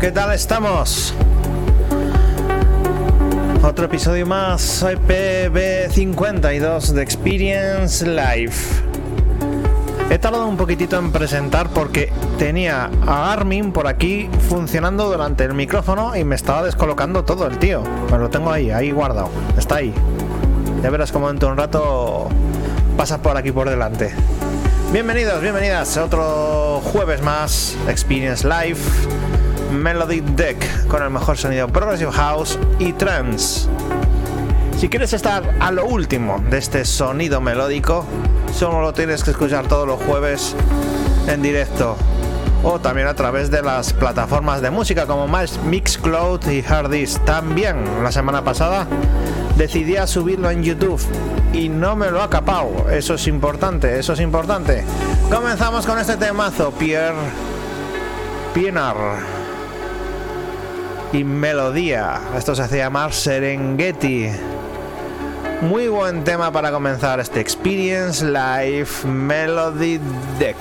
¿Qué tal estamos? Otro episodio más, IPB52 de Experience Live. He tardado un poquitito en presentar porque tenía a Armin por aquí funcionando durante el micrófono y me estaba descolocando todo el tío. Pero lo tengo ahí, ahí guardado. Está ahí. Ya verás como dentro de un rato pasa por aquí por delante. Bienvenidos, bienvenidas a otro jueves más Experience Live Melody Deck con el mejor sonido Progressive House y Trance. Si quieres estar a lo último de este sonido melódico, solo lo tienes que escuchar todos los jueves en directo o también a través de las plataformas de música como Mixcloud y Hardis. También la semana pasada decidí subirlo en YouTube y no me lo ha capado. Eso es importante, eso es importante. Comenzamos con este temazo, Pierre Pienar y Melodía. Esto se hace llamar Serengeti. Muy buen tema para comenzar este Experience Live Melody Deck.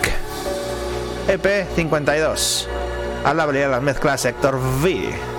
EP 52. A la de las mezclas Sector V.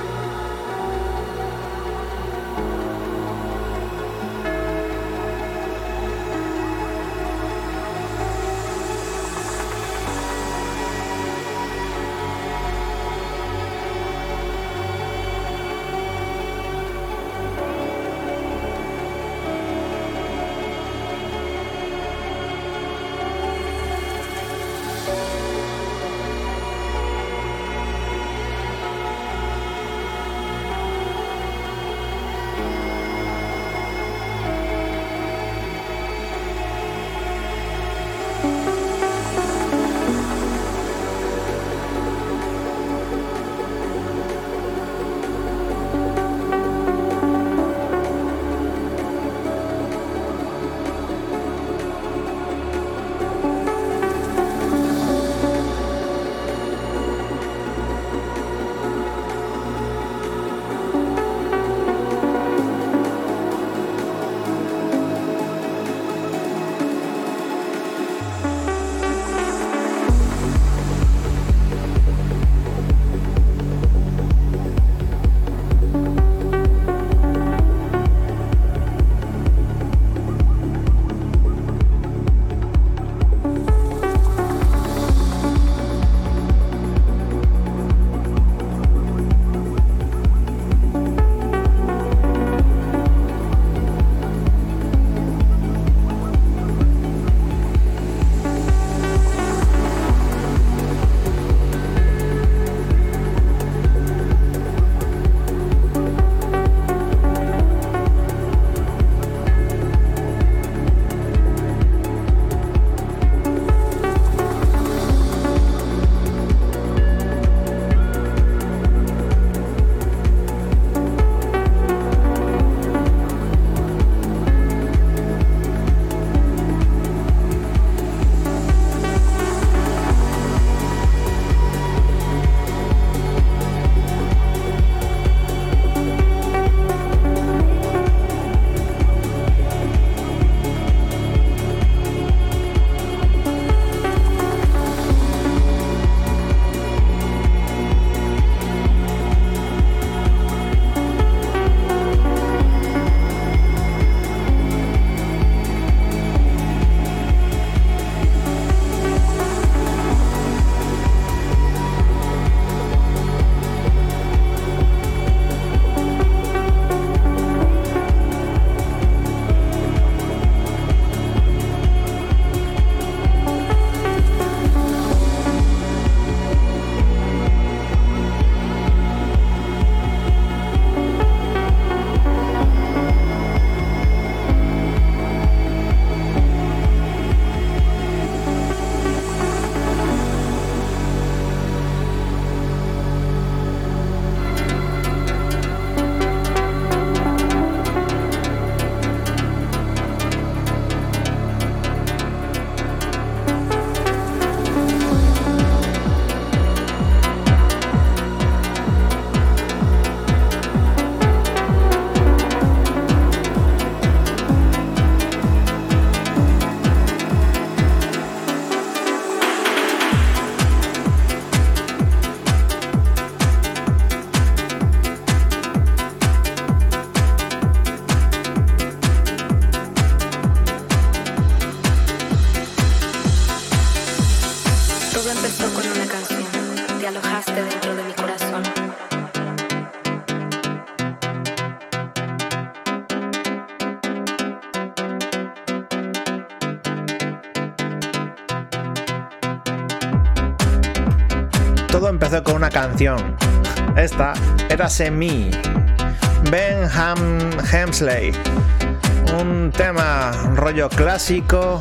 Era Semi. Ben Ham Hemsley. Un tema rollo clásico.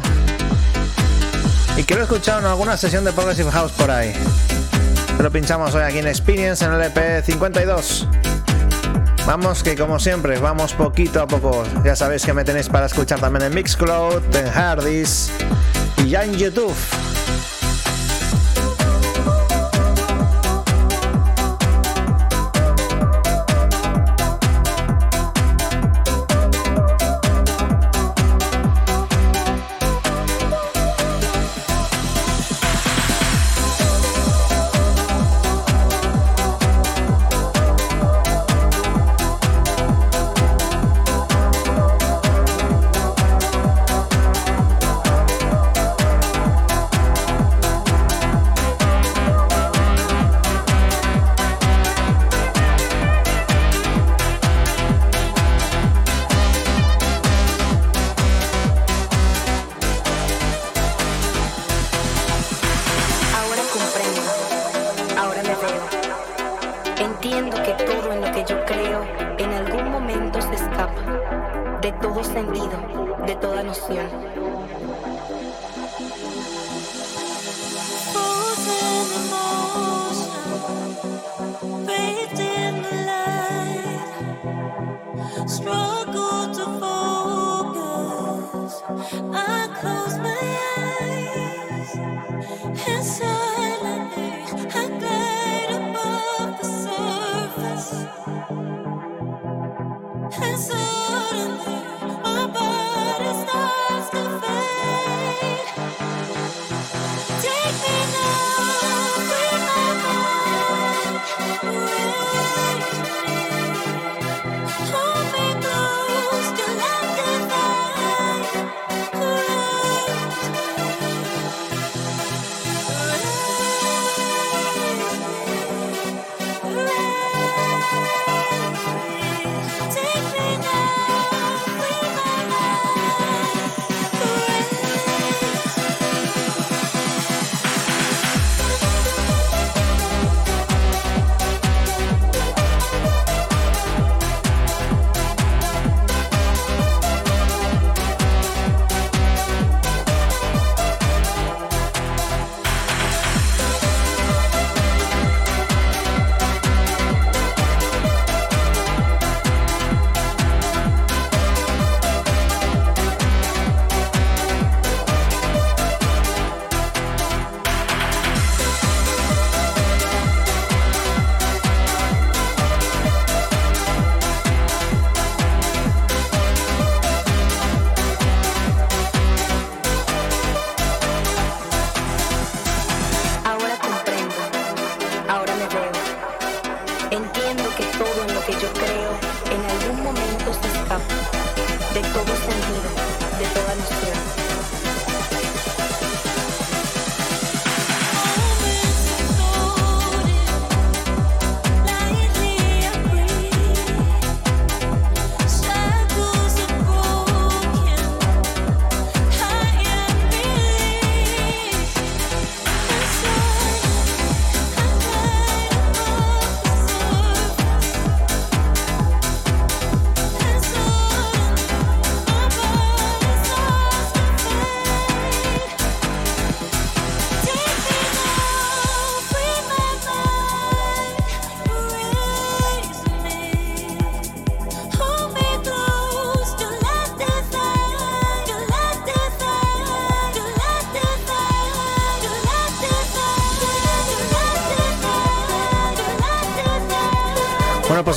Y quiero escuchar en alguna sesión de Progressive House por ahí. Lo pinchamos hoy aquí en Experience en el EP 52. Vamos que como siempre, vamos poquito a poco. Ya sabéis que me tenéis para escuchar también en Mixcloud, en Hardis y ya en YouTube.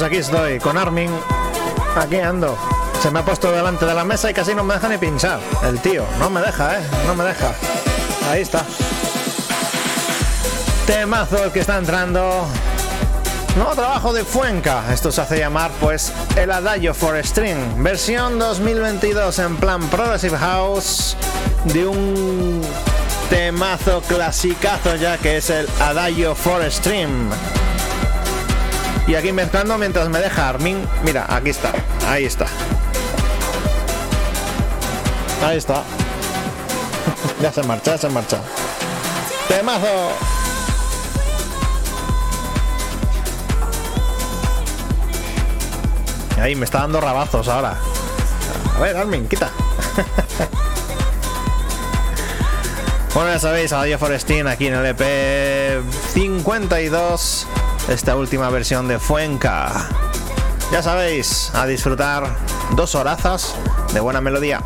Aquí estoy, con Armin. Aquí ando. Se me ha puesto delante de la mesa y casi no me deja ni pinchar. El tío, no me deja, ¿eh? No me deja. Ahí está. Temazo el que está entrando. Nuevo trabajo de Fuenca. Esto se hace llamar, pues, el Adagio for String. Versión 2022 en plan Progressive House de un temazo clasicazo ya que es el Adagio for String. Y aquí mezclando mientras me deja Armin. Mira, aquí está. Ahí está. Ahí está. ya se marcha, ya se marcha. Temazo. Ahí me está dando rabazos ahora. A ver, Armin, quita. bueno, ya sabéis, Adiós Forestín aquí en el EP 52. Esta última versión de Fuenca. Ya sabéis, a disfrutar dos horazas de buena melodía.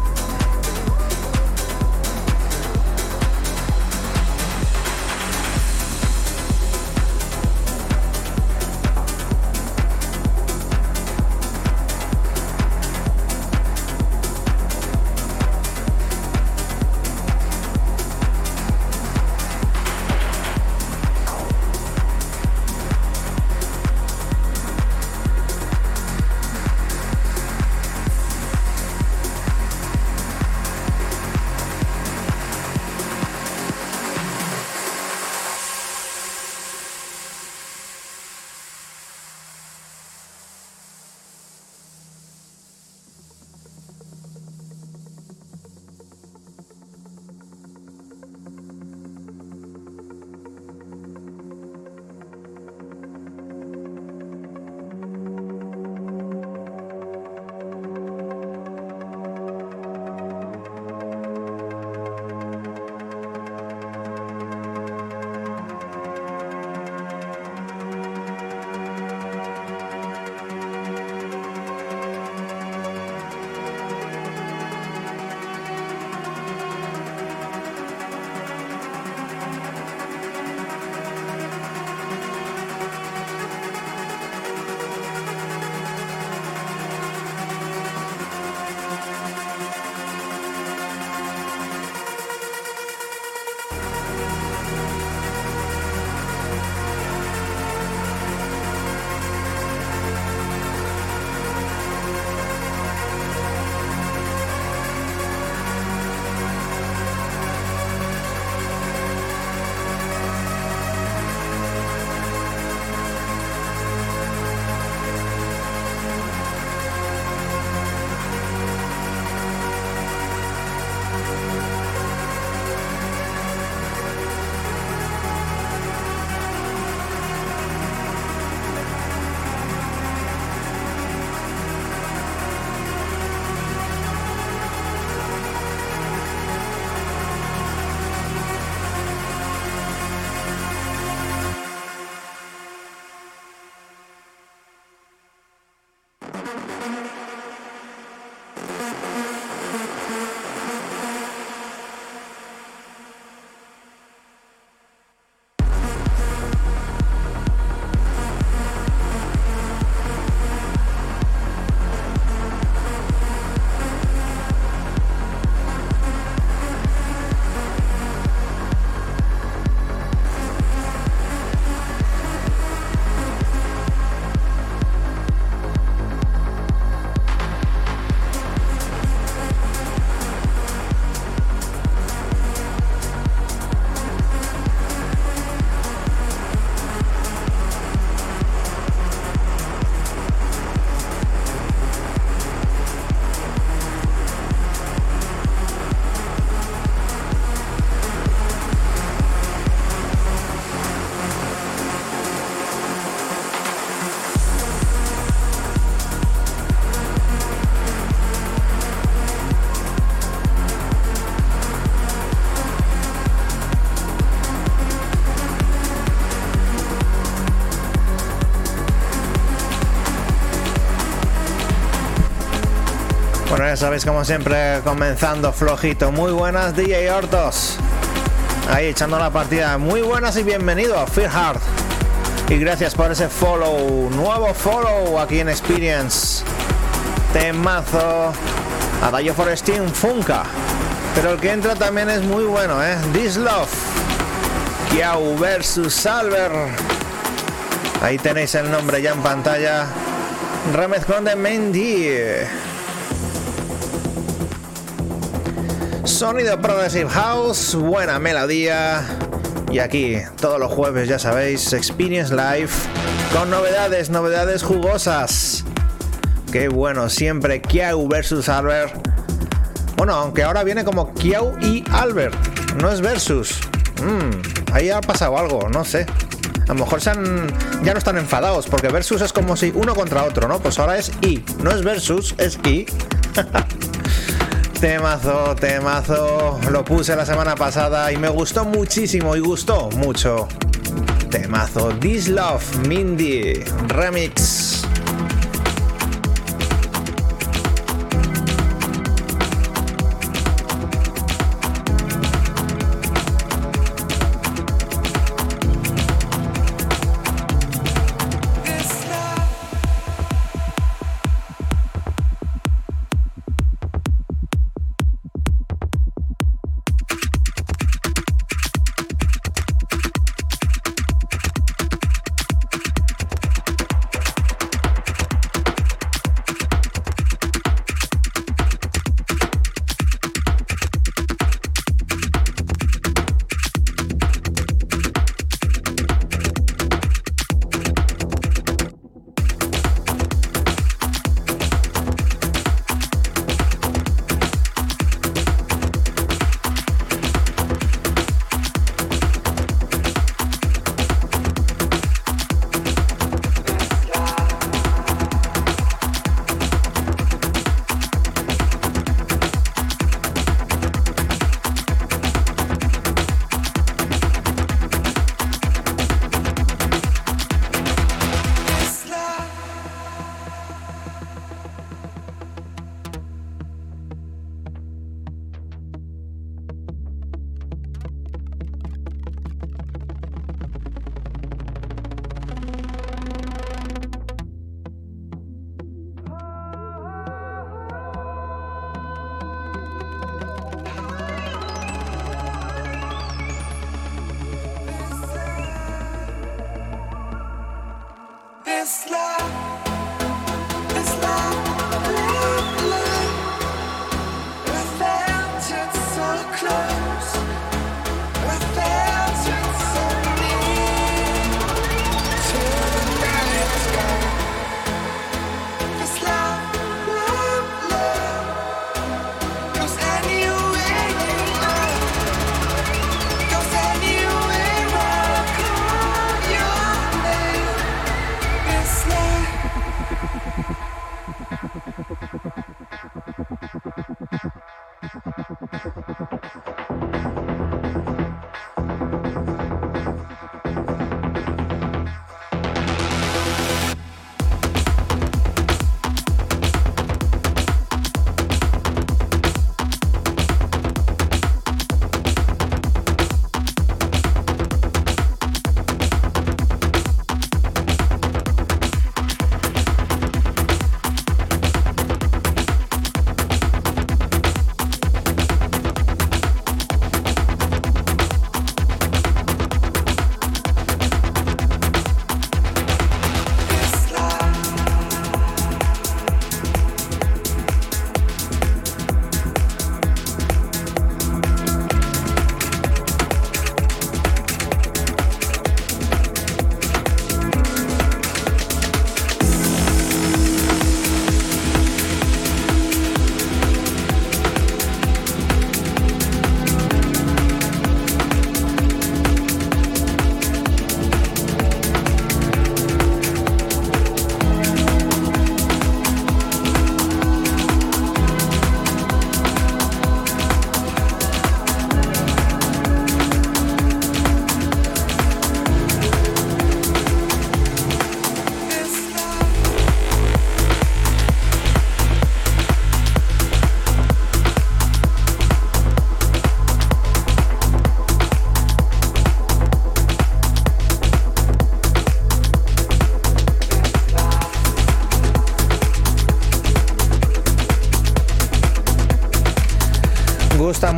Sabéis, como siempre, comenzando flojito. Muy buenas, DJ Hortos. Ahí echando la partida. Muy buenas y bienvenido a Fear. Y gracias por ese follow, nuevo follow aquí en Experience. Temazo. Adagio Forestín Funka. Pero el que entra también es muy bueno, ¿eh? This Love. Kiau versus Salver. Ahí tenéis el nombre ya en pantalla. Remezclón de Mendy. Sonido Progressive House, buena melodía. Y aquí, todos los jueves, ya sabéis, Experience Live con novedades, novedades jugosas. Qué bueno, siempre Kiau versus Albert. Bueno, aunque ahora viene como Kiau y Albert, no es versus. Mm, ahí ha pasado algo, no sé. A lo mejor se han, ya no están enfadados, porque versus es como si uno contra otro, ¿no? Pues ahora es I, no es versus, es I. temazo, temazo. Lo puse la semana pasada y me gustó muchísimo y gustó mucho. Temazo, This Love, Mindy, Remix.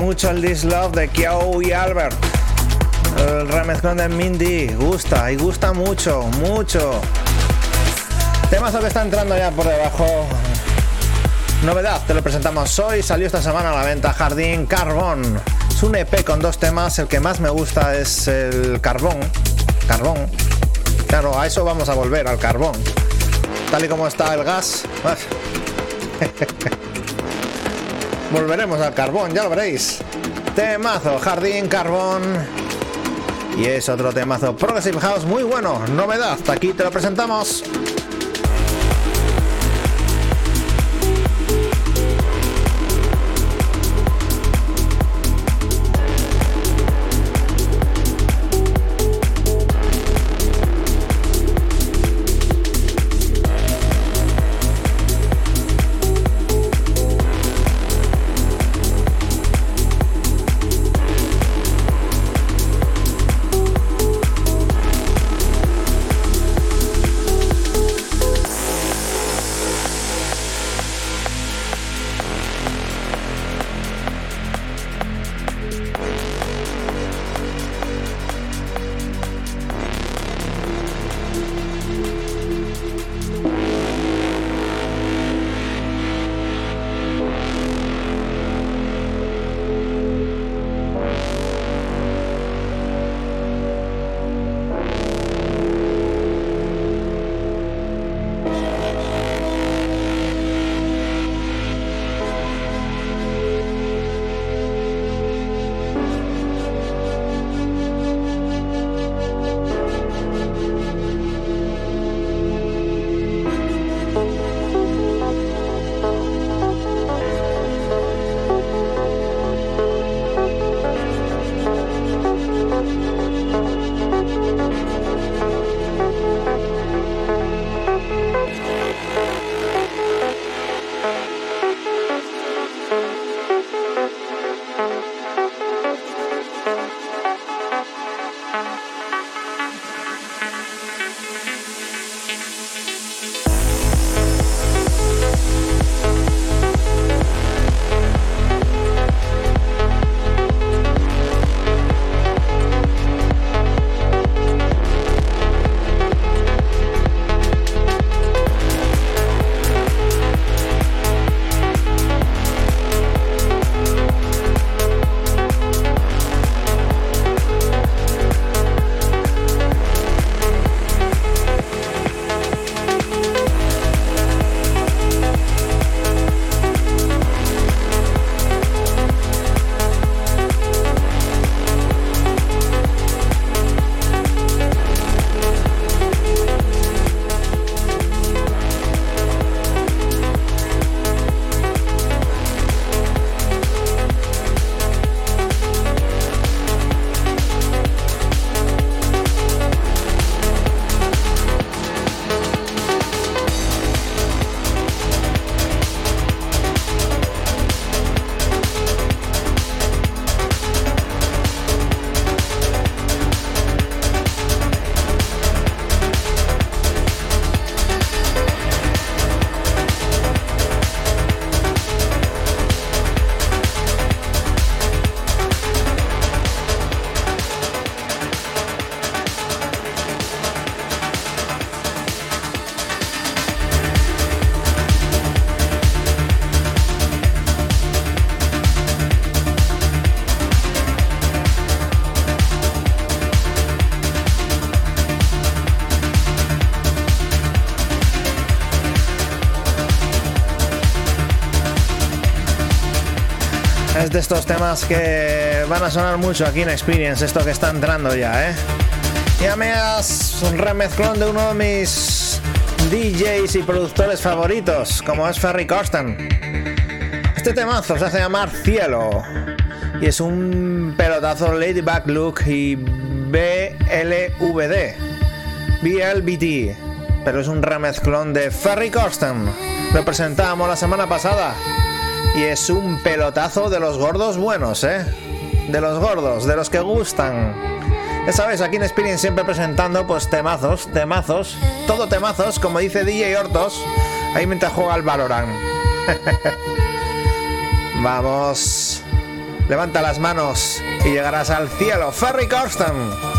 Mucho el This Love de Kyo y Albert. El remezclón de Mindy gusta y gusta mucho, mucho. Temazo que está entrando ya por debajo. Novedad, te lo presentamos hoy. Salió esta semana a la venta Jardín Carbón. Es un EP con dos temas. El que más me gusta es el carbón. Carbón. Claro, a eso vamos a volver, al carbón. Tal y como está el gas. Volveremos al carbón, ya lo veréis. Temazo, Jardín Carbón. Y es otro temazo Progressive House muy bueno, novedad, aquí te lo presentamos. Estos temas que van a sonar mucho aquí en Experience, esto que está entrando ya, ¿eh? Ya me has un remezclón de uno de mis DJs y productores favoritos, como es Ferry Corsten. Este temazo se hace llamar Cielo y es un pelotazo Ladybug Look y BLVD, BLBT, pero es un remezclón de Ferry Corsten. Lo presentábamos la semana pasada y es un pelotazo de los gordos buenos, ¿eh? De los gordos, de los que gustan. Ya sabes, aquí en Experience siempre presentando pues temazos, temazos, todo temazos, como dice DJ Hortos, ahí mientras juega al Valorant. Vamos, levanta las manos y llegarás al cielo. Ferry Corsten.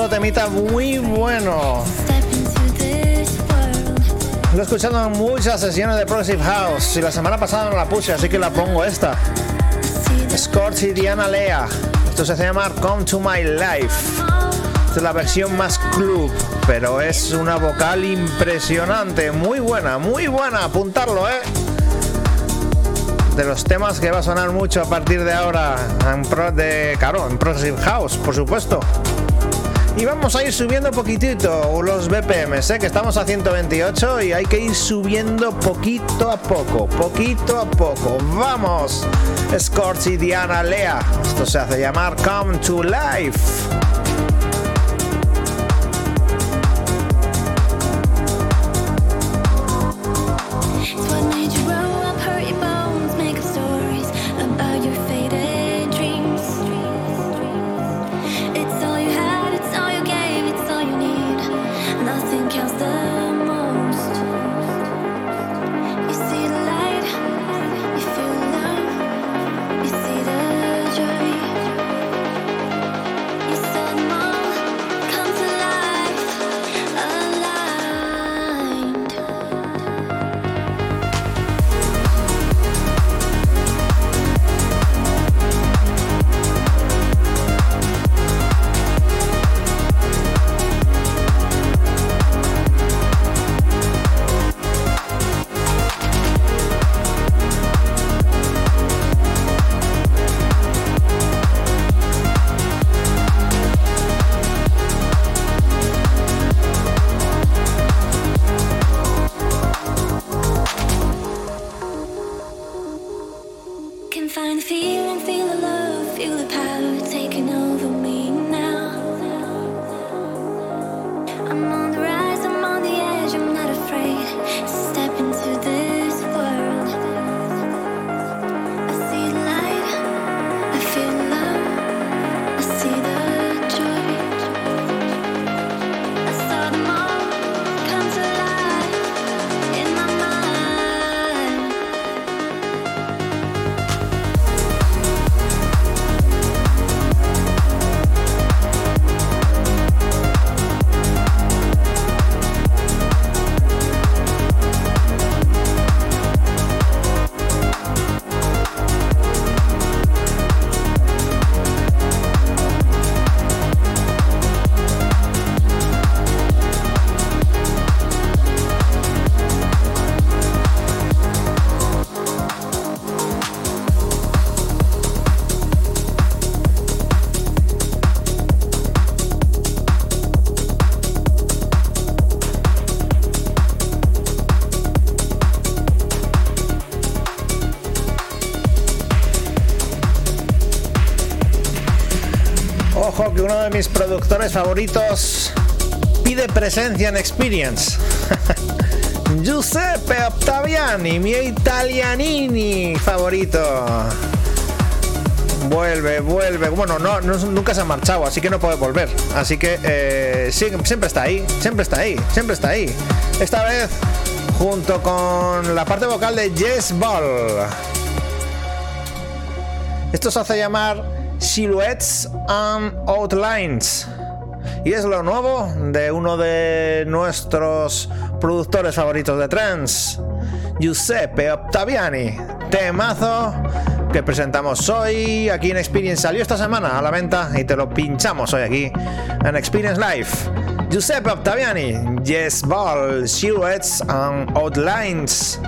Otro temita muy bueno. Lo he escuchado en muchas sesiones de Progressive House y la semana pasada no la puse, así que la pongo esta. Scorch y Diana Lea. Esto se llama Come to My Life. Esta es la versión más club, pero es una vocal impresionante, muy buena, muy buena, apuntarlo, ¿eh? De los temas que va a sonar mucho a partir de ahora en pro de, claro, en Progressive House, por supuesto. Y vamos a ir subiendo poquitito los BPMs, ¿eh? que estamos a 128 y hay que ir subiendo poquito a poco, poquito a poco. ¡Vamos! Scorch y Diana Lea. Esto se hace llamar Come to Life. Favoritos pide presencia en Experience. Giuseppe Ottaviani, mi italianini favorito. Vuelve, vuelve. Bueno, no, nunca se ha marchado, así que no puede volver. Así que eh, siempre está ahí, siempre está ahí, siempre está ahí. Esta vez junto con la parte vocal de Jess Ball. Esto se hace llamar Silhouettes and Outlines. Y es lo nuevo de uno de nuestros productores favoritos de trance, Giuseppe Ottaviani. Temazo que presentamos hoy aquí en Experience. Salió esta semana a la venta y te lo pinchamos hoy aquí en Experience Live. Giuseppe Ottaviani, Yes Ball, Silhouettes and Outlines.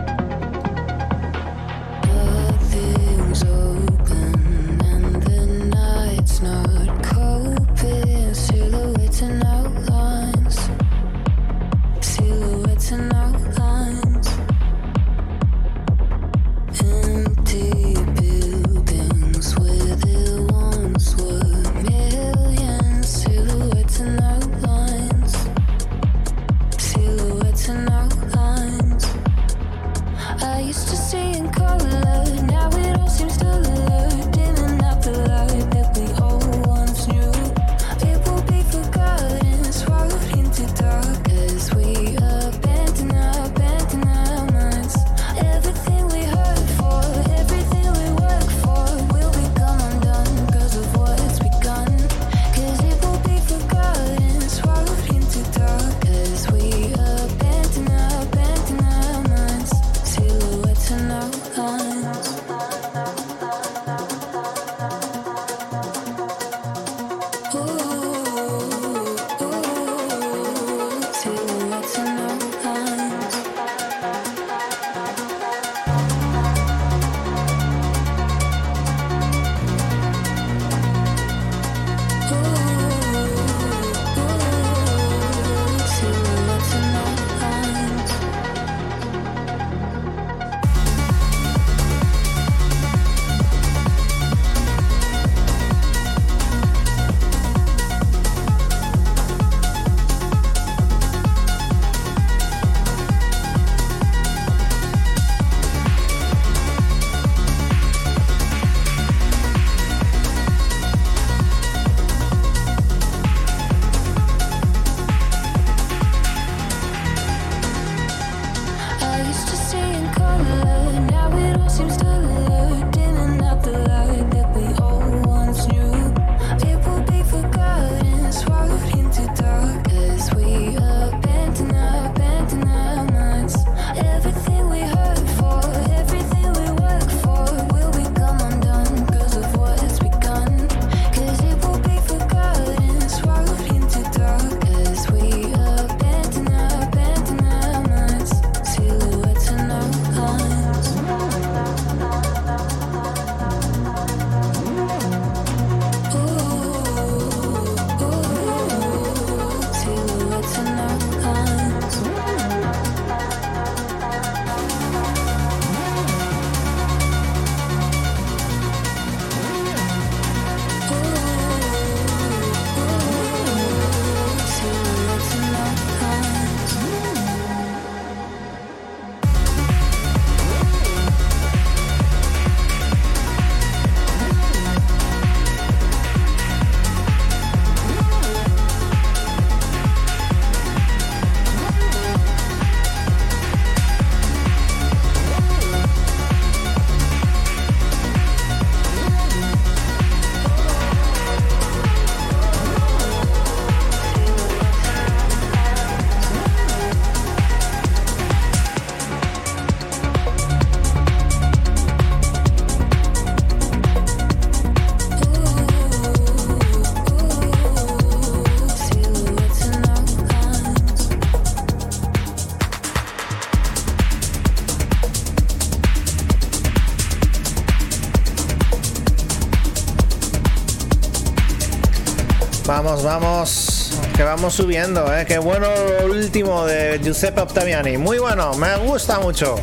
Subiendo, ¿eh? Qué bueno lo último de Giuseppe Octaviani. Muy bueno, me gusta mucho.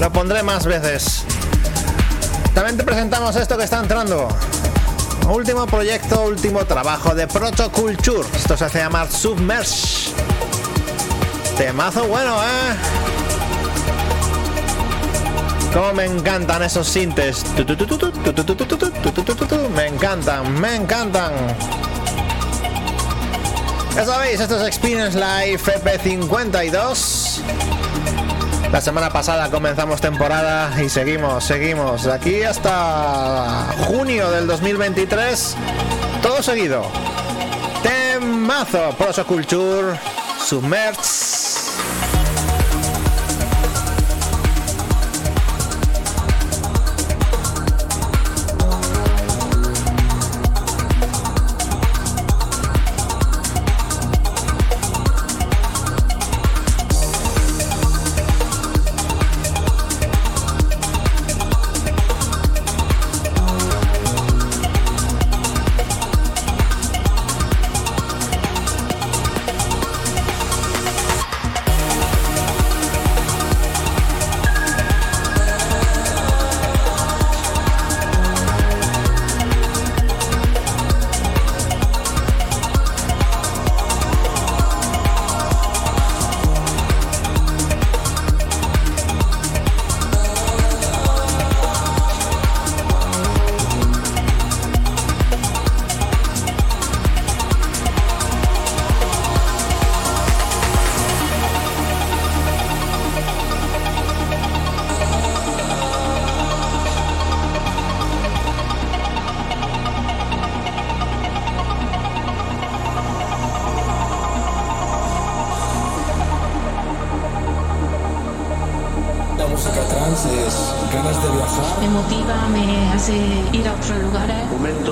Lo pondré más veces. También te presentamos esto que está entrando. Último proyecto, último trabajo de Proto Culture. Esto se hace llamar Submerge. Temazo bueno, ¿eh? Como me encantan esos sintes. Me encantan, me encantan. Ya sabéis, esto es Experience Live FP52. La semana pasada comenzamos temporada y seguimos, seguimos. De aquí hasta junio del 2023, todo seguido. Temazo, Proso Culture, Submerge.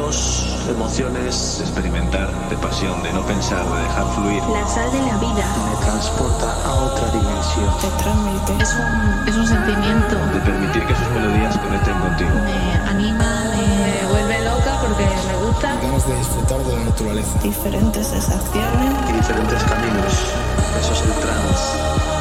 Momentos, emociones, Experimentar de pasión, de no pensar, de dejar fluir. La sal de la vida. Me transporta a otra dimensión. Te transmite. Es un, es un sentimiento. De permitir que sus melodías conecten contigo. Me anima, me... Me vuelve loca porque me gusta. Ganas de disfrutar de la naturaleza. Diferentes sensaciones. y diferentes caminos. Eso es el trance.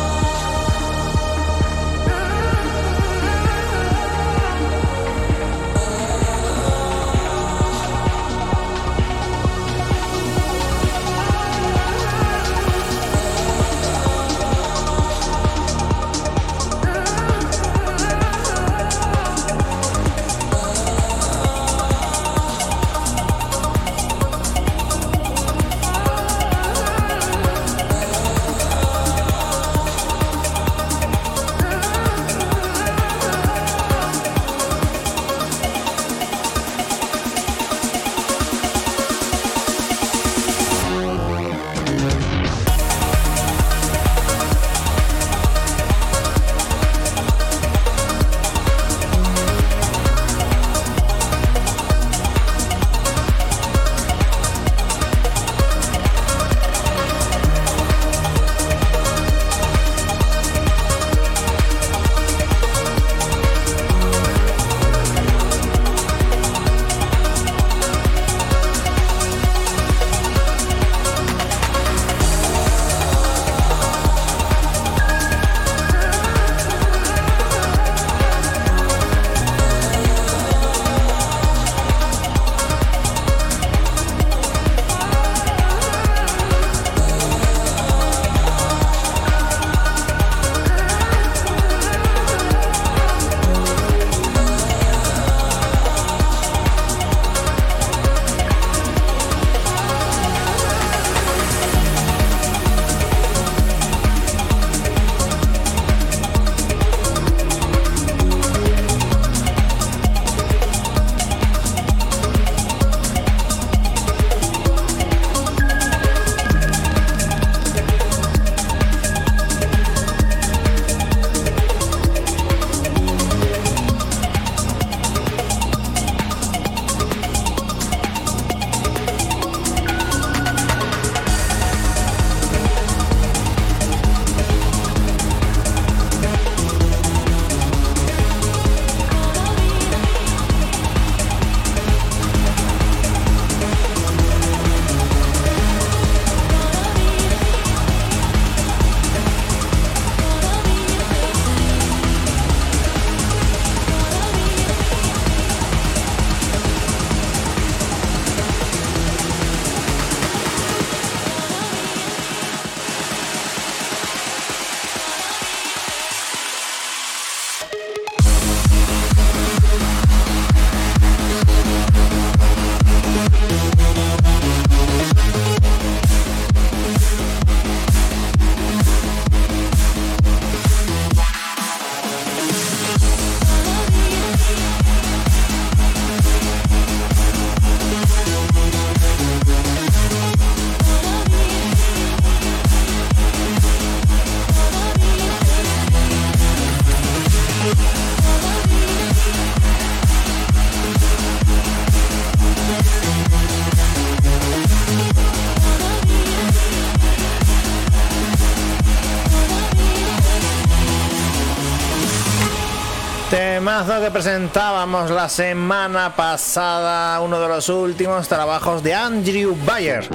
Temazo que presentábamos la semana pasada, uno de los últimos trabajos de Andrew Bayer.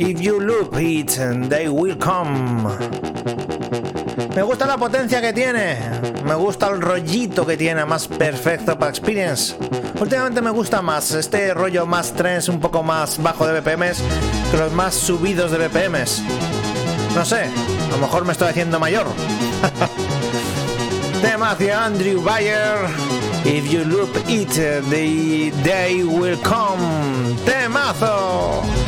If you look it, they will come. Me gusta la potencia que tiene, me gusta el rollito que tiene, más perfecto para Experience. Últimamente me gusta más este rollo más trance, un poco más bajo de BPMs, que los más subidos de BPMs. No sé, a lo mejor me estoy haciendo mayor. Tema hacia Andrew Bayer. If you loop it, the day will come. Temazo.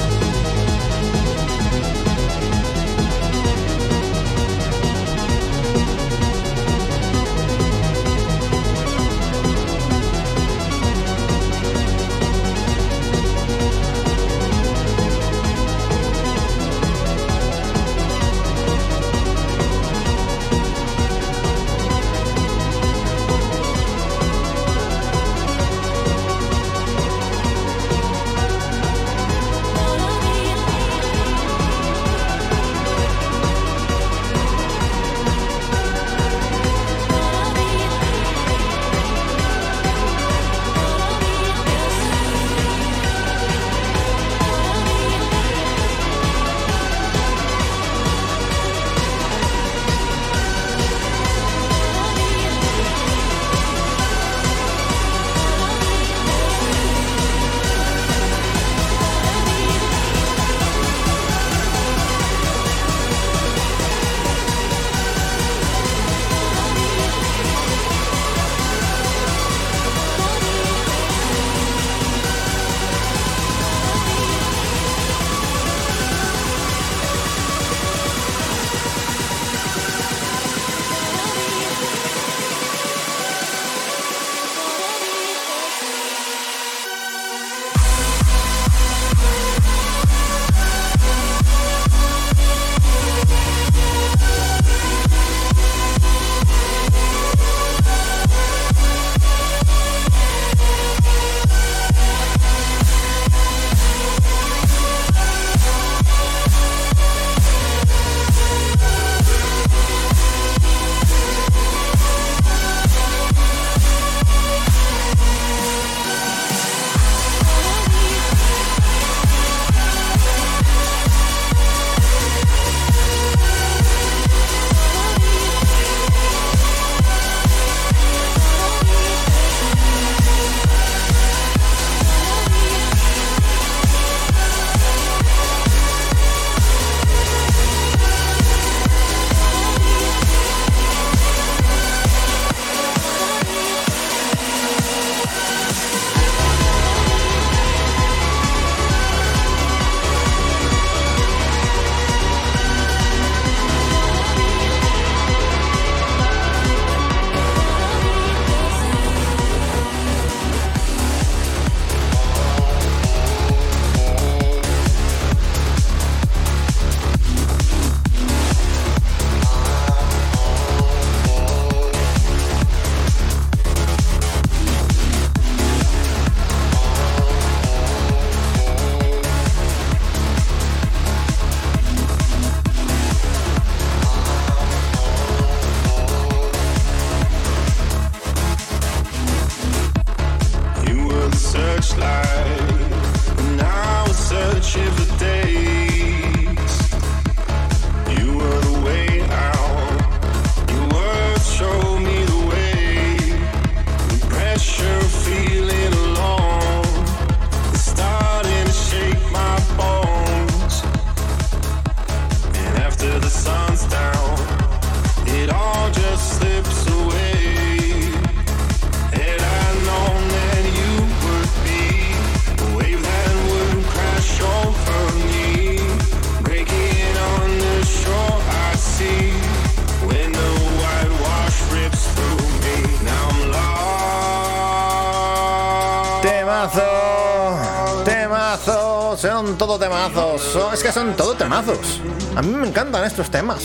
Es que son todo temazos. A mí me encantan estos temas.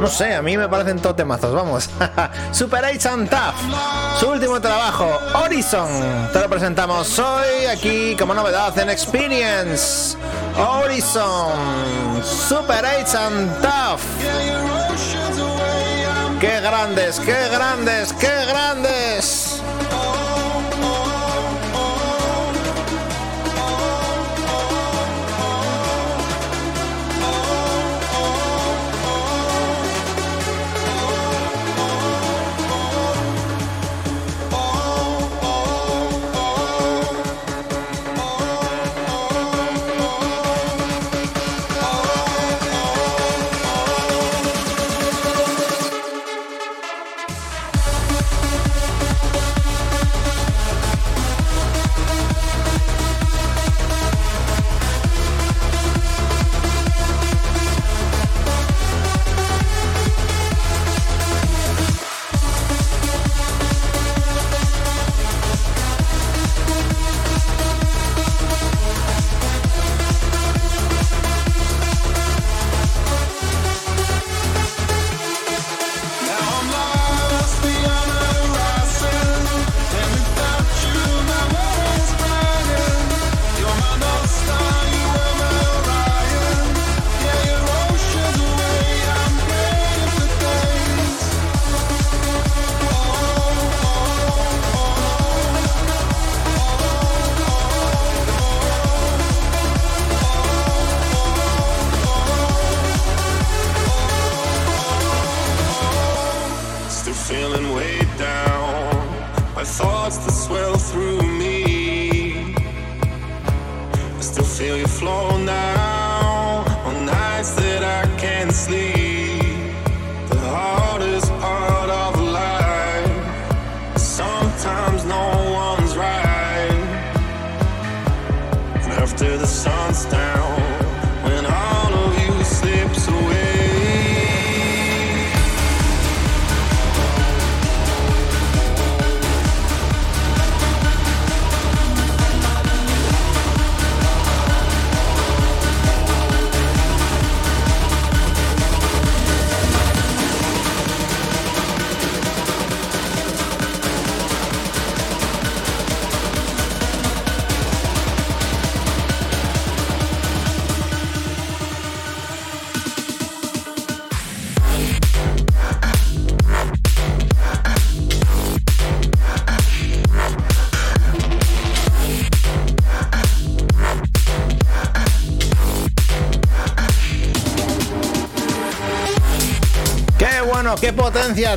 No sé, a mí me parecen todo temazos. Vamos. Super 8 and Tough. Su último trabajo, Horizon. Te lo presentamos hoy aquí como novedad en Experience. Horizon. Super 8 and Tough. ¡Qué grandes, qué grandes, qué grandes!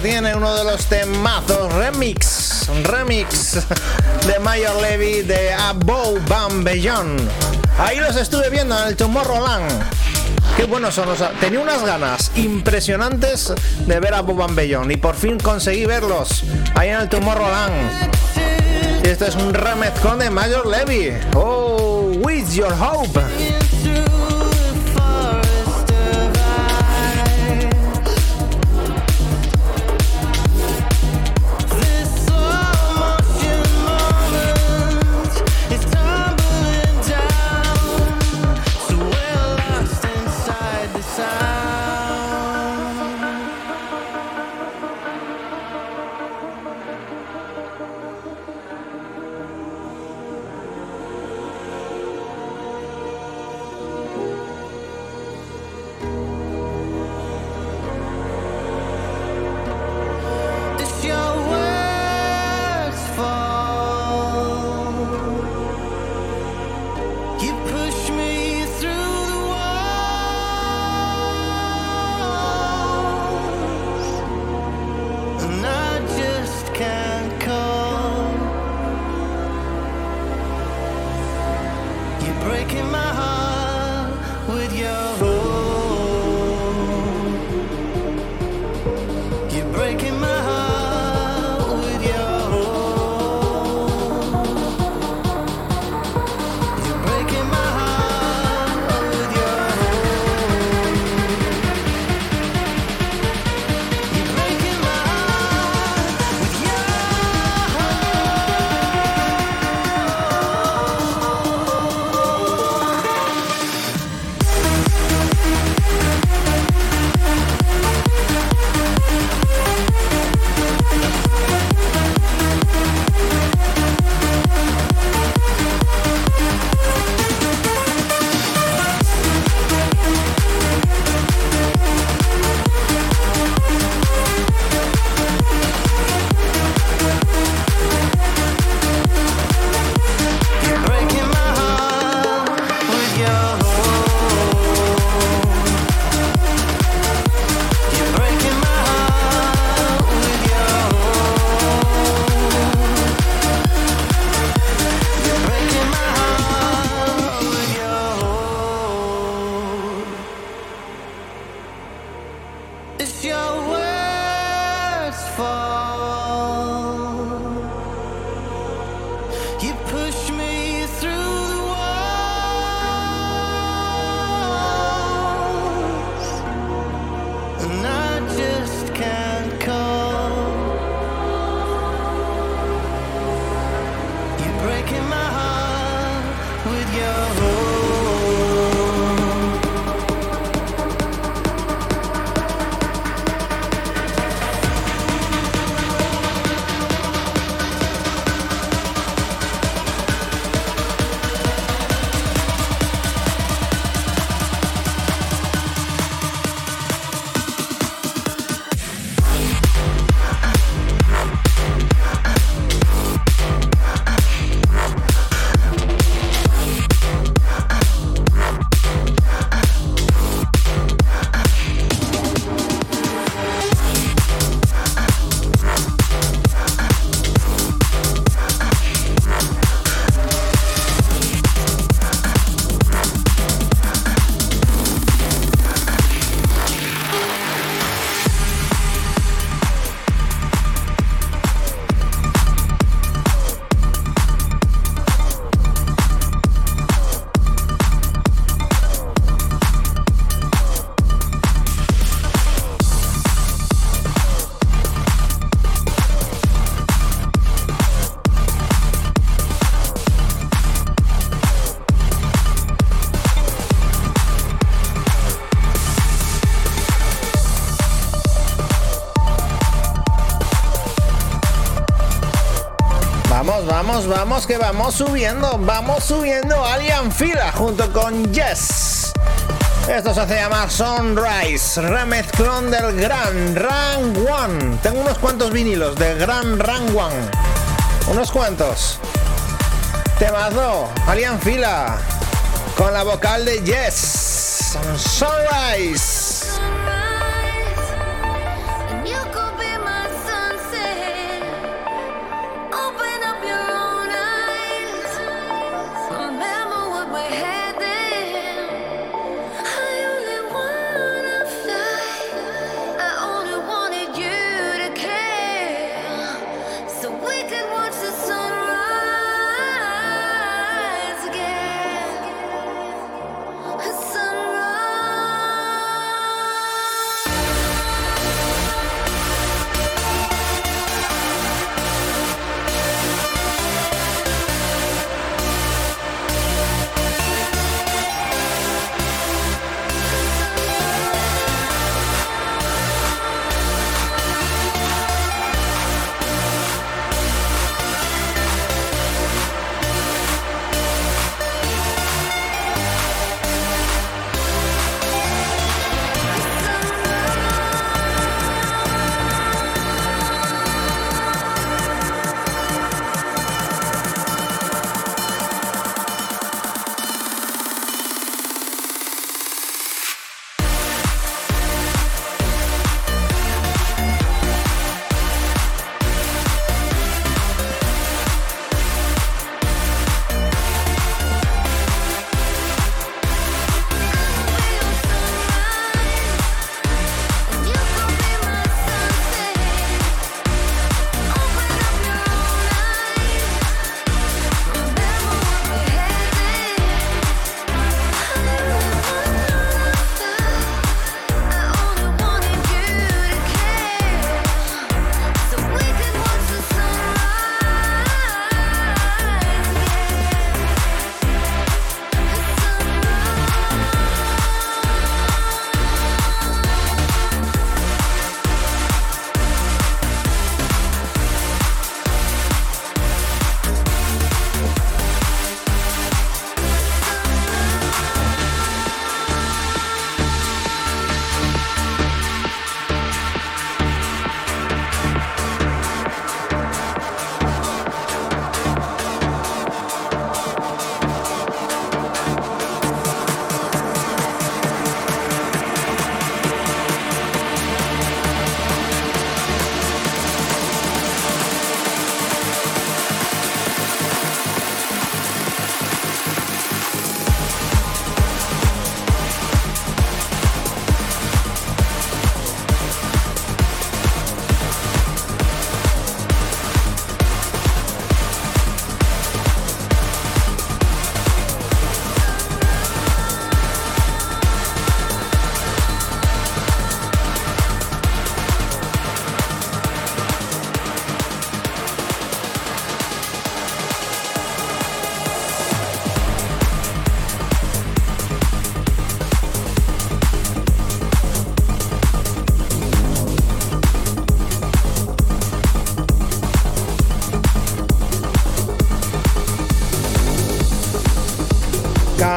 Tiene uno de los temazos remix, remix de Mayor Levy de Above Bam Beyond. Ahí los estuve viendo en el Tomorrowland. Qué buenos son los. Tenía unas ganas impresionantes de ver a Bob Beyond y por fin conseguí verlos ahí en el Tomorrowland. Este es un remezcón de Mayor Levy. Oh, with your hope. Que vamos subiendo, vamos subiendo Alien Fila junto con Yes. Esto se hace llamar Sunrise, remezclón del Gran Rang One. Tengo unos cuantos vinilos del Gran Rang One. Unos cuantos. Temazo, Alien Fila, con la vocal de Yes. Sunrise.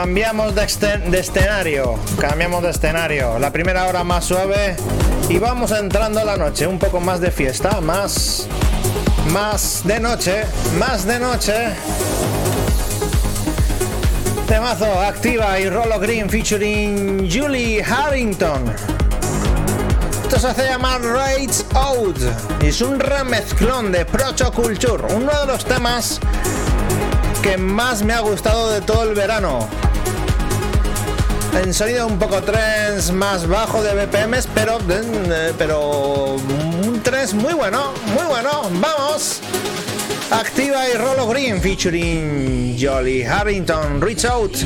Cambiamos de, escenario, cambiamos de escenario. La primera hora más suave y vamos entrando a la noche, un poco más de fiesta, más, más de noche, más de noche. Temazo activa y Rolo Green featuring Julie Harrington. Esto se hace llamar Rage Out es un remezclón de Procho Culture, uno de los temas que más me ha gustado de todo el verano. En sonido un poco trance más bajo de BPMs, pero, eh, pero un trance muy bueno, muy bueno. Vamos. Activa y Rolo Green featuring Jolly Harrington. Reach out.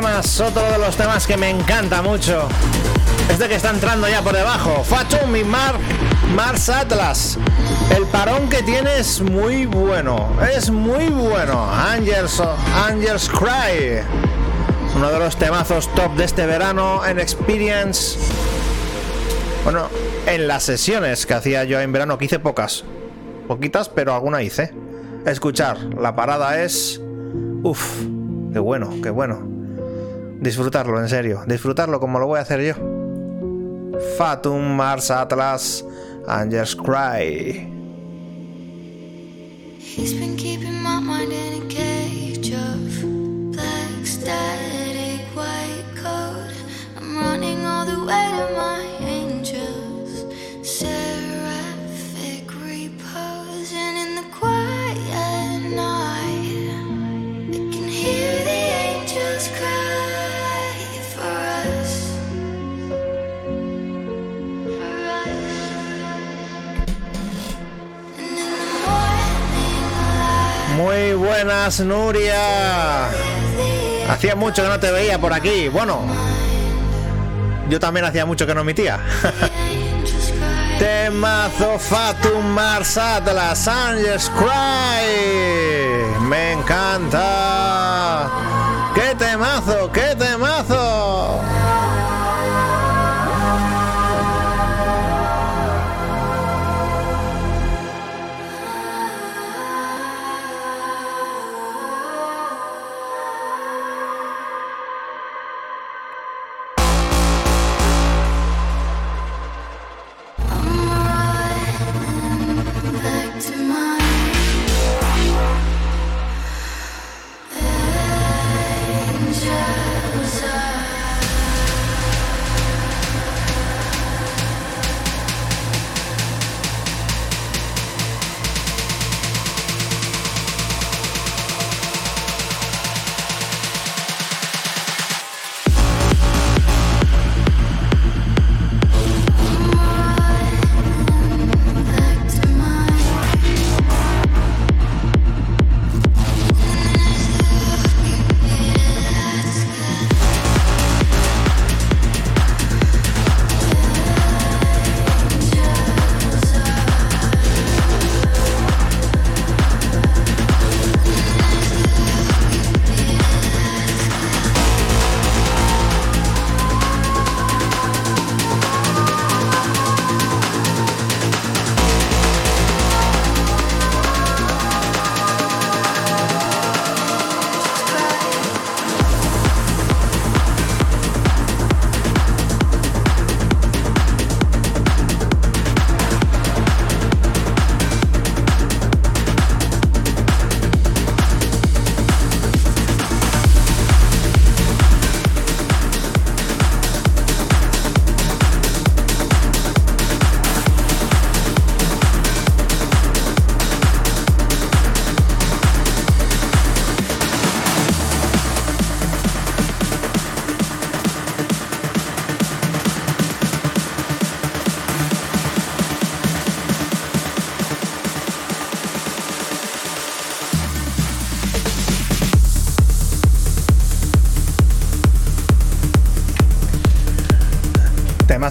Temas, otro de los temas que me encanta mucho. Este que está entrando ya por debajo. Fatum y Mark Mars Atlas. El parón que tiene es muy bueno. Es muy bueno. Angels, Angels Cry. Uno de los temazos top de este verano en Experience. Bueno, en las sesiones que hacía yo en verano, que hice pocas. Poquitas, pero alguna hice. Escuchar, la parada es... Uf, qué bueno, qué bueno. Disfrutarlo, en serio. Disfrutarlo como lo voy a hacer yo. Fatum, Mars, Atlas, Angels Cry. Mucho que no te veía por aquí. Bueno, yo también hacía mucho que no emitía. Temazo Fatum Mars Atlas Angels Cry. Me encanta. ¡Qué temazo! ¡Qué temazo!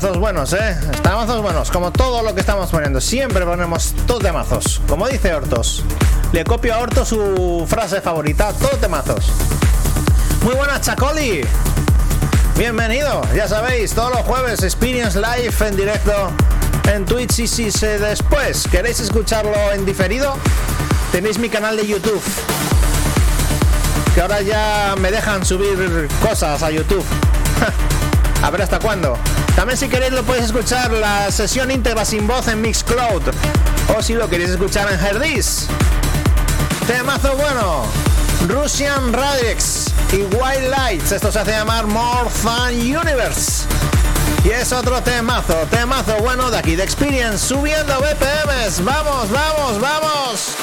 Temazos buenos, ¿eh? Temazos buenos, como todo lo que estamos poniendo. Siempre ponemos todos temazos. Como dice Hortos. Le copio a Hortos su frase favorita. Todos temazos. Muy buenas, Chacoli. Bienvenido. Ya sabéis, todos los jueves Experience Live en directo en Twitch. Y si se después queréis escucharlo en diferido, tenéis mi canal de YouTube. Que ahora ya me dejan subir cosas a YouTube. A ver hasta cuándo. También si queréis lo podéis escuchar la sesión íntegra sin voz en Mixcloud. O si lo queréis escuchar en Herdis. Temazo bueno. Russian Radix y White Lights. Esto se hace llamar More Fun Universe. Y es otro temazo, temazo bueno de aquí de Experience, subiendo BPMs. Vamos, vamos, vamos.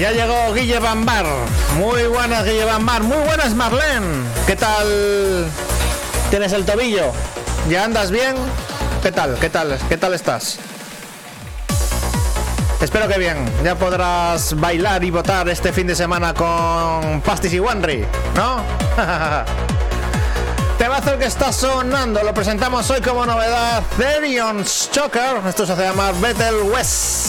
Ya llegó Guille Bambar. Muy buenas, Guille Bambar. Muy buenas, Marlene. ¿Qué tal? ¿Tienes el tobillo? ¿Ya andas bien? ¿Qué tal? ¿Qué tal? ¿Qué tal estás? Espero que bien. Ya podrás bailar y votar este fin de semana con Pastis y Wanry, ¿no? Temazo que está sonando, lo presentamos hoy como novedad Therion Choker. Esto se hace llamar Betel West.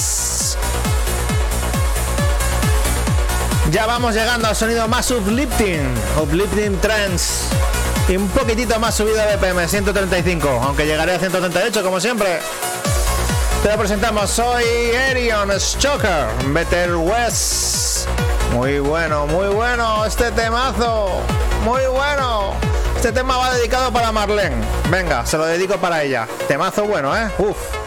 Ya vamos llegando al sonido más uplifting, uplifting trance y un poquitito más subido de BPM, 135, aunque llegaré a 138 como siempre. Te lo presentamos, soy Erion Choker, Betel West. Muy bueno, muy bueno este temazo, muy bueno. Este tema va dedicado para Marlene. Venga, se lo dedico para ella. Temazo bueno, ¿eh? Uf.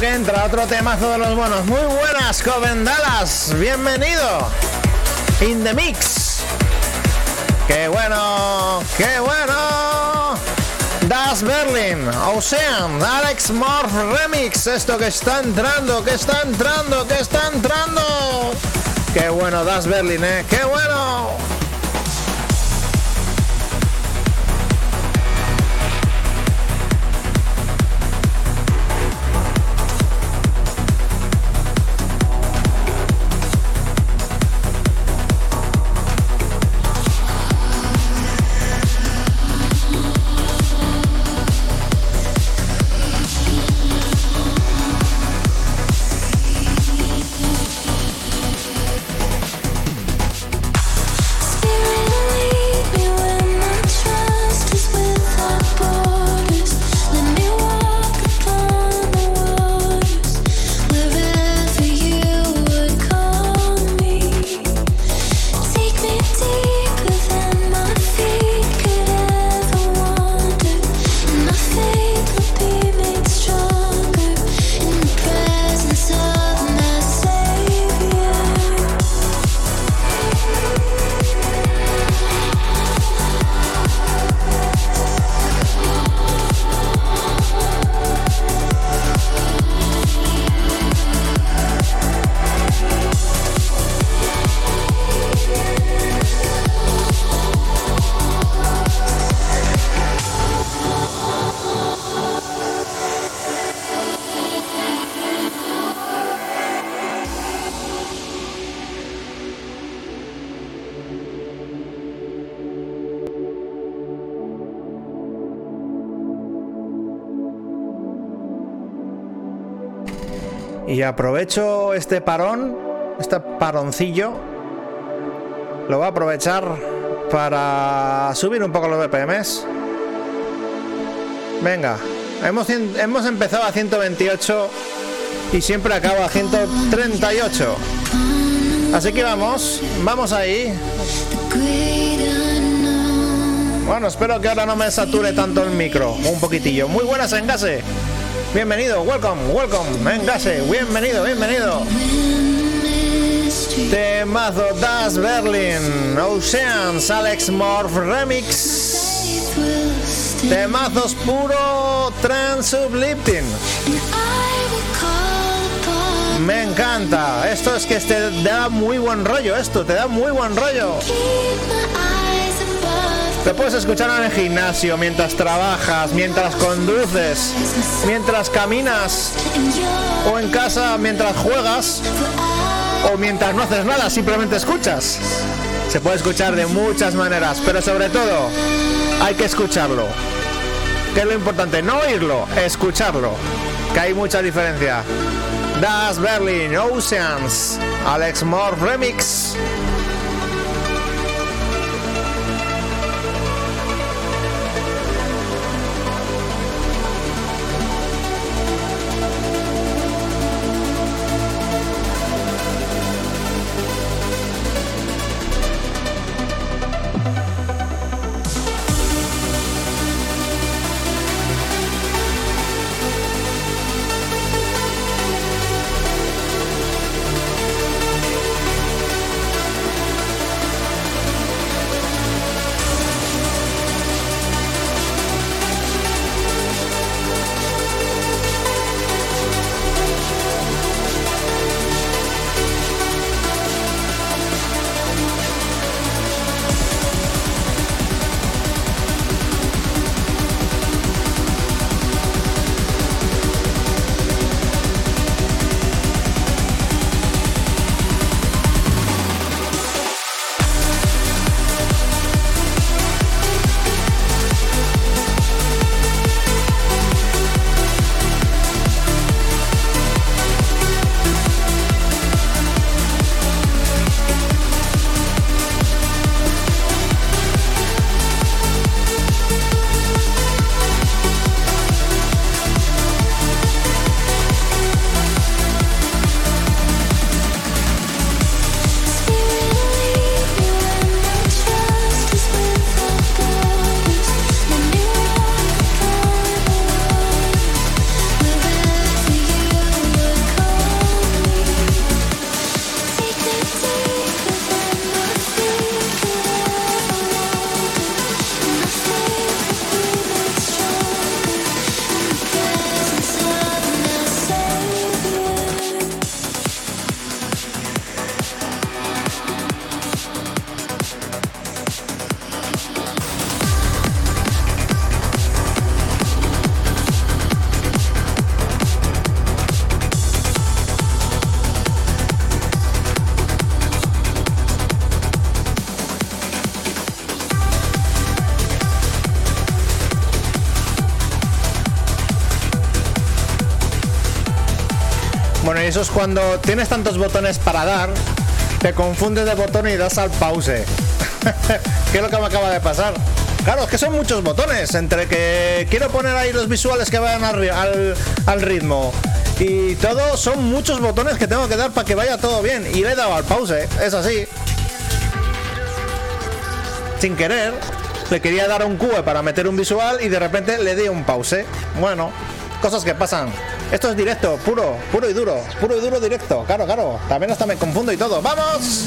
Que entra, otro temazo de los buenos. Muy buenas, Coven Dallas. Bienvenido. In the mix. Qué bueno, qué bueno. Das Berlin, Ocean, Alex Morph Remix. Esto que está entrando, que está entrando, que está entrando. Qué bueno, Das Berlin, eh. Qué bueno. Aprovecho este parón, este paroncillo, lo voy a aprovechar para subir un poco los BPMs. Venga, hemos, hemos empezado a 128 y siempre acaba a 138. Así que vamos, vamos ahí. Bueno, espero que ahora no me sature tanto el micro, un poquitillo. Muy buenas, Engase. Bienvenido, welcome, welcome, Engase. Bienvenido, bienvenido. Temazo Das Berlin, Oceans, Alex Morph Remix. Temazos puro Trans Sublifting. Me encanta. Esto es que te da muy buen rollo. Esto te da muy buen rollo. Te puedes escuchar en el gimnasio, mientras trabajas, mientras conduces, mientras caminas, o en casa mientras juegas, o mientras no haces nada, simplemente escuchas. Se puede escuchar de muchas maneras, pero sobre todo hay que escucharlo. Que es lo importante, no oírlo, escucharlo. Que hay mucha diferencia. Das Berlin, Oceans, Alex Moore Remix. Eso es cuando tienes tantos botones para dar, te confundes de botón y das al pause. ¿Qué es lo que me acaba de pasar? Claro, es que son muchos botones, entre que quiero poner ahí los visuales que vayan al, ri- al- al ritmo y todo, son muchos botones que tengo que dar para que vaya todo bien. Y le he dado al pause, es así. Sin querer, le quería dar un cube para meter un visual y de repente le di un pause. Bueno, cosas que pasan. Esto es directo, puro, puro y duro, puro y duro directo. Claro, claro. También hasta me confundo y todo. ¡Vamos!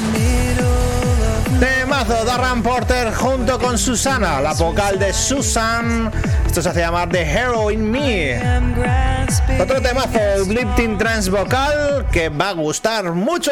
Temazo Darren Porter junto con Susana, la vocal de Susan. Esto se hace llamar The Hero in Me. Otro temazo, Lifting Trans Vocal, que va a gustar mucho.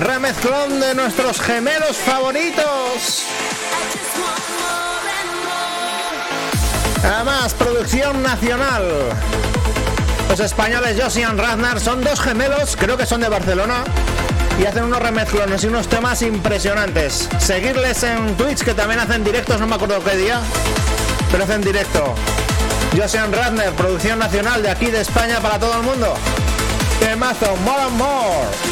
Remezclón de nuestros gemelos favoritos. Además, producción nacional. Los españoles Josian Raznar son dos gemelos, creo que son de Barcelona. Y hacen unos remezclones y unos temas impresionantes. Seguirles en Twitch, que también hacen directos, no me acuerdo qué día, pero hacen directo. Josian Razner, producción nacional de aquí de España para todo el mundo. More and more.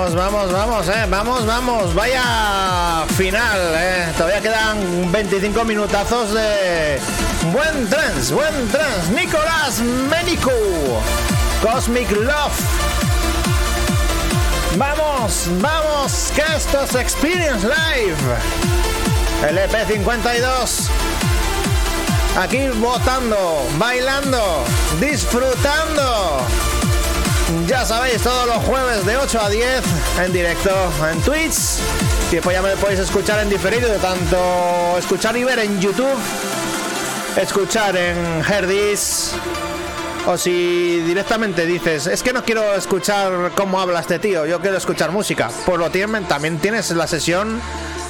Vamos, vamos, vamos, eh. Vamos, vamos. Vaya final. Eh. Todavía quedan 25 minutazos de buen trans, buen trans. Nicolás Ménico. Cosmic Love. Vamos, vamos, que esto es Experience Live. LP 52. Aquí votando, bailando, disfrutando. Ya sabéis, todos los jueves de 8 a 10 en directo en Twitch. Y después ya me podéis escuchar en diferido, de tanto escuchar y ver en YouTube, escuchar en Herdis. O si directamente dices, es que no quiero escuchar cómo habla este tío, yo quiero escuchar música. Pues lo tienen, también tienes la sesión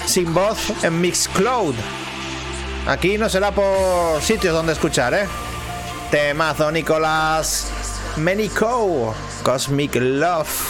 sin voz en Mixcloud. Aquí no será por sitios donde escuchar, ¿eh? Temazo Nicolás Menico. Cosmic Love.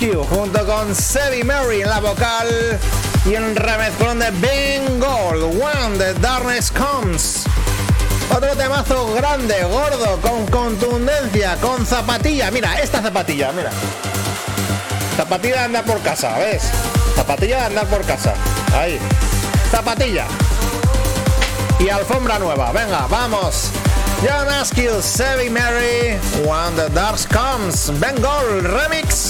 Askew junto con Sebi Mary en la vocal y en remezclón de Ben Gold, When the Darkness Comes. Otro temazo grande, gordo, con contundencia, con zapatilla. Mira, esta zapatilla, mira. Zapatilla de andar por casa, ¿ves? Zapatilla de andar por casa. Ahí. Zapatilla. Y alfombra nueva. Venga, vamos. John Askew, Sevi Mary, When the Dark Comes, Bengal Remix.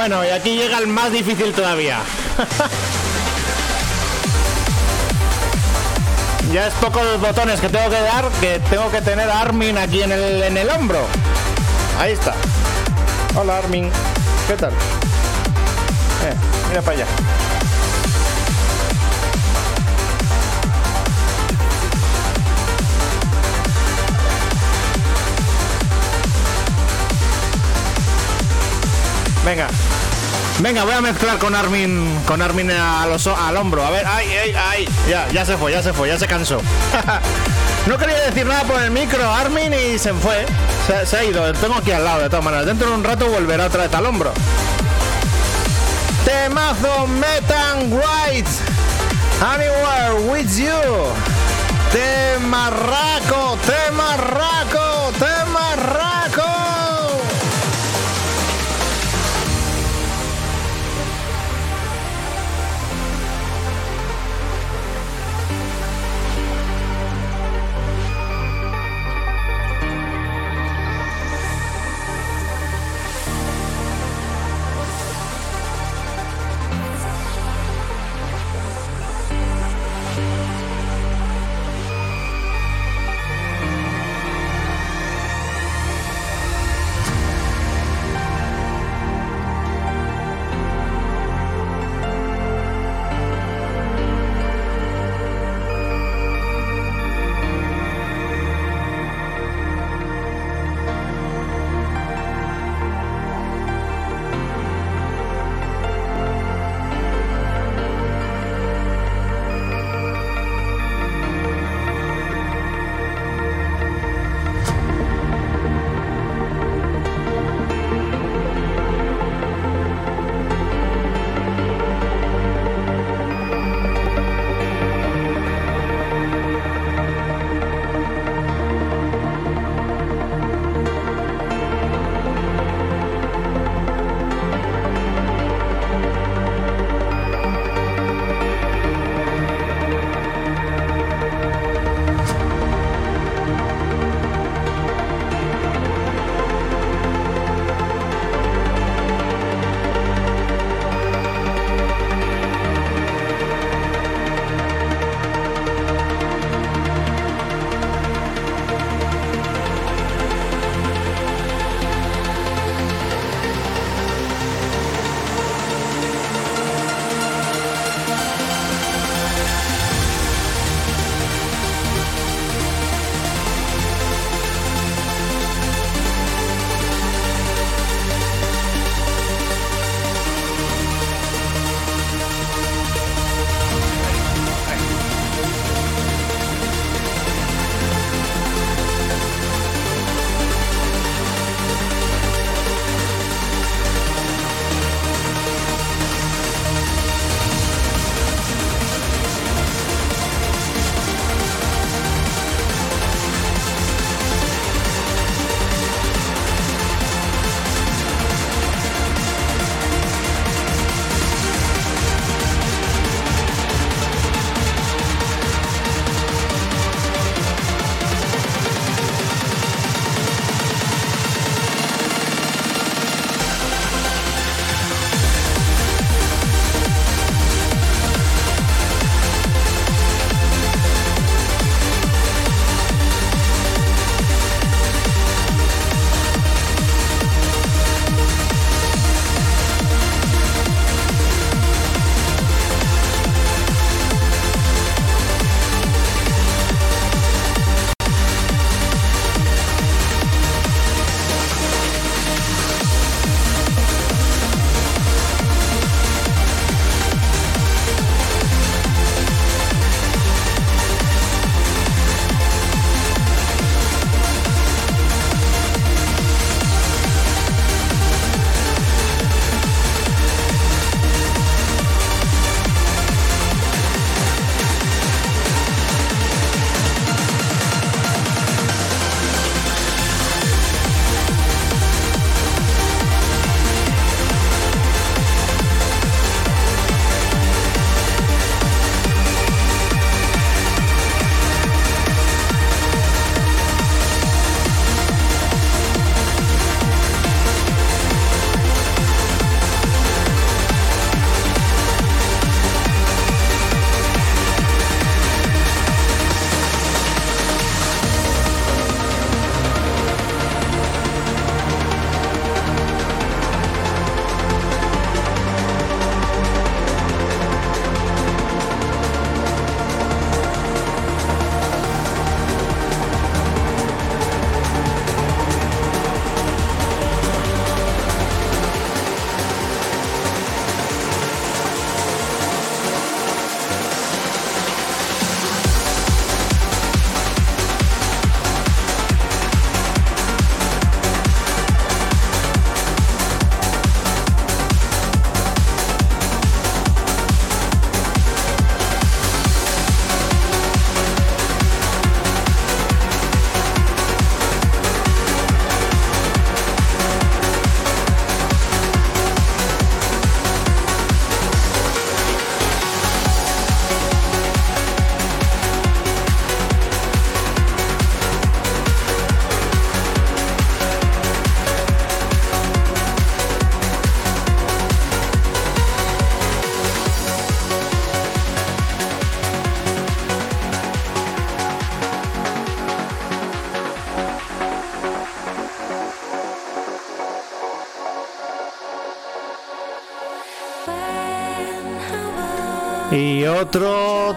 Bueno, y aquí llega el más difícil todavía. ya es pocos los botones que tengo que dar, que tengo que tener a Armin aquí en el, en el hombro. Ahí está. Hola Armin. ¿Qué tal? Eh, mira para allá. Venga. Venga, voy a mezclar con Armin con Armin a los- al hombro. A ver, ay, ay, ay. Ya, ya se fue, ya se fue, ya se cansó. no quería decir nada por el micro, Armin, y se fue. Se, ha ido, tengo aquí al lado de todas maneras. Dentro de un rato volverá otra vez al hombro. Temazo Metan White. Anywhere with you. Temarraco, temarraco, temarraco.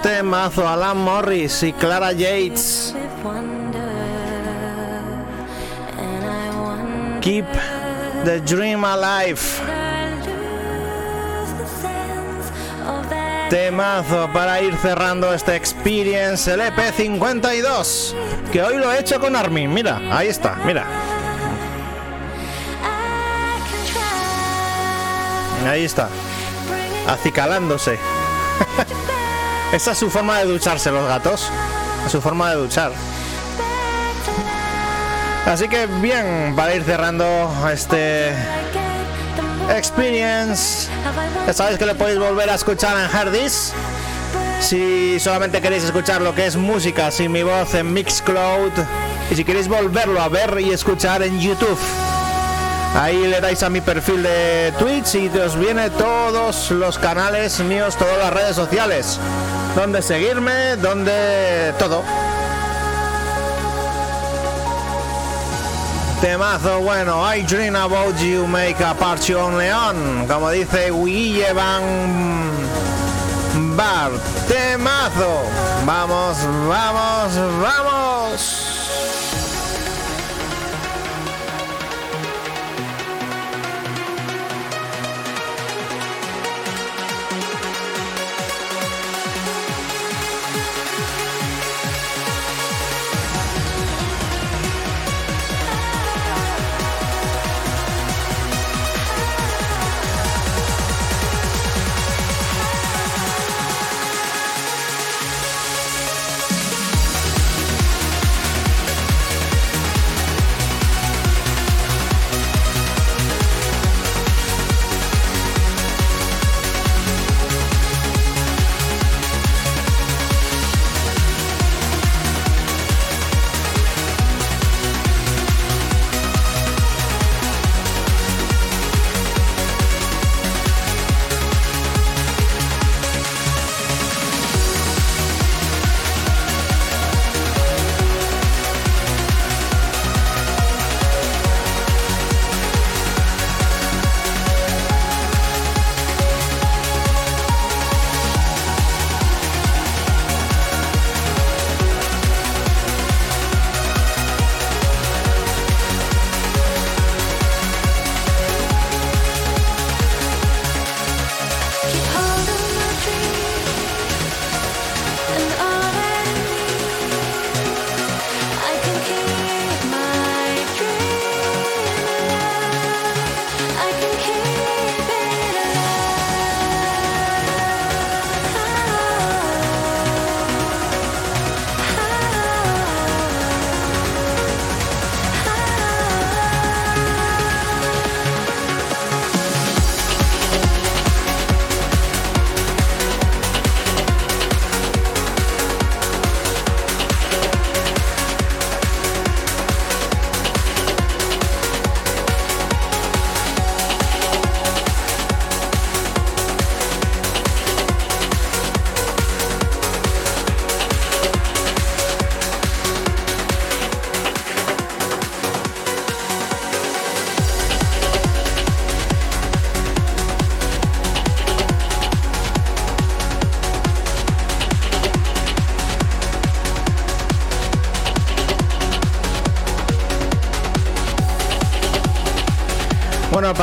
Temazo, Alan Morris y Clara Yates. Keep the dream alive. Temazo para ir cerrando este Experience el EP52. Que hoy lo he hecho con Armin. Mira, ahí está, mira. Ahí está. Acicalándose. Esa es su forma de ducharse, los gatos. Su forma de duchar. Así que bien, para ir cerrando este Experience. Ya sabéis que le podéis volver a escuchar en Hardis. Si solamente queréis escuchar lo que es música sin mi voz en Mixcloud. Y si queréis volverlo a ver y escuchar en YouTube. Ahí le dais a mi perfil de Twitch y os viene todos los canales míos, todas las redes sociales. Donde seguirme, donde todo. Temazo bueno, I dream about you, make a party on León. Como dice Guille Van Bar. Temazo. Vamos, vamos, vamos.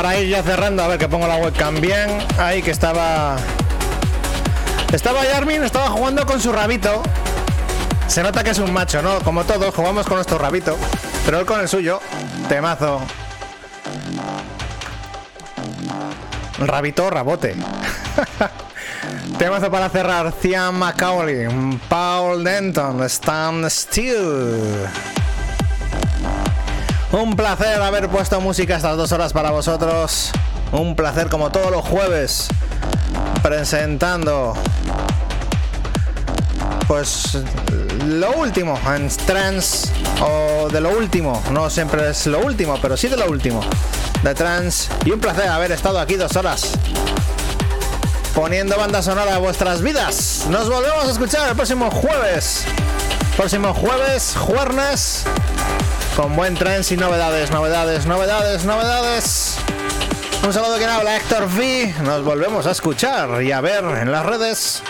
Para ir ya cerrando, a ver que pongo la webcam bien. Ahí que estaba. Estaba Yarmin, estaba jugando con su rabito. Se nota que es un macho, ¿no? Como todos, jugamos con nuestro rabito. Pero él con el suyo. Temazo. Rabito rabote. Temazo para cerrar. Cian Macaulay, Paul Denton, Stan Steele. Un placer haber puesto música estas dos horas para vosotros. Un placer como todos los jueves. Presentando. Pues lo último en trance o de lo último. No siempre es lo último, pero sí de lo último. De trance. Y un placer haber estado aquí dos horas. Poniendo banda sonora a vuestras vidas. Nos volvemos a escuchar el próximo jueves. Próximo jueves, jueves con buen trance y novedades, novedades, novedades, novedades. Un saludo que habla Héctor V. Nos volvemos a escuchar y a ver en las redes.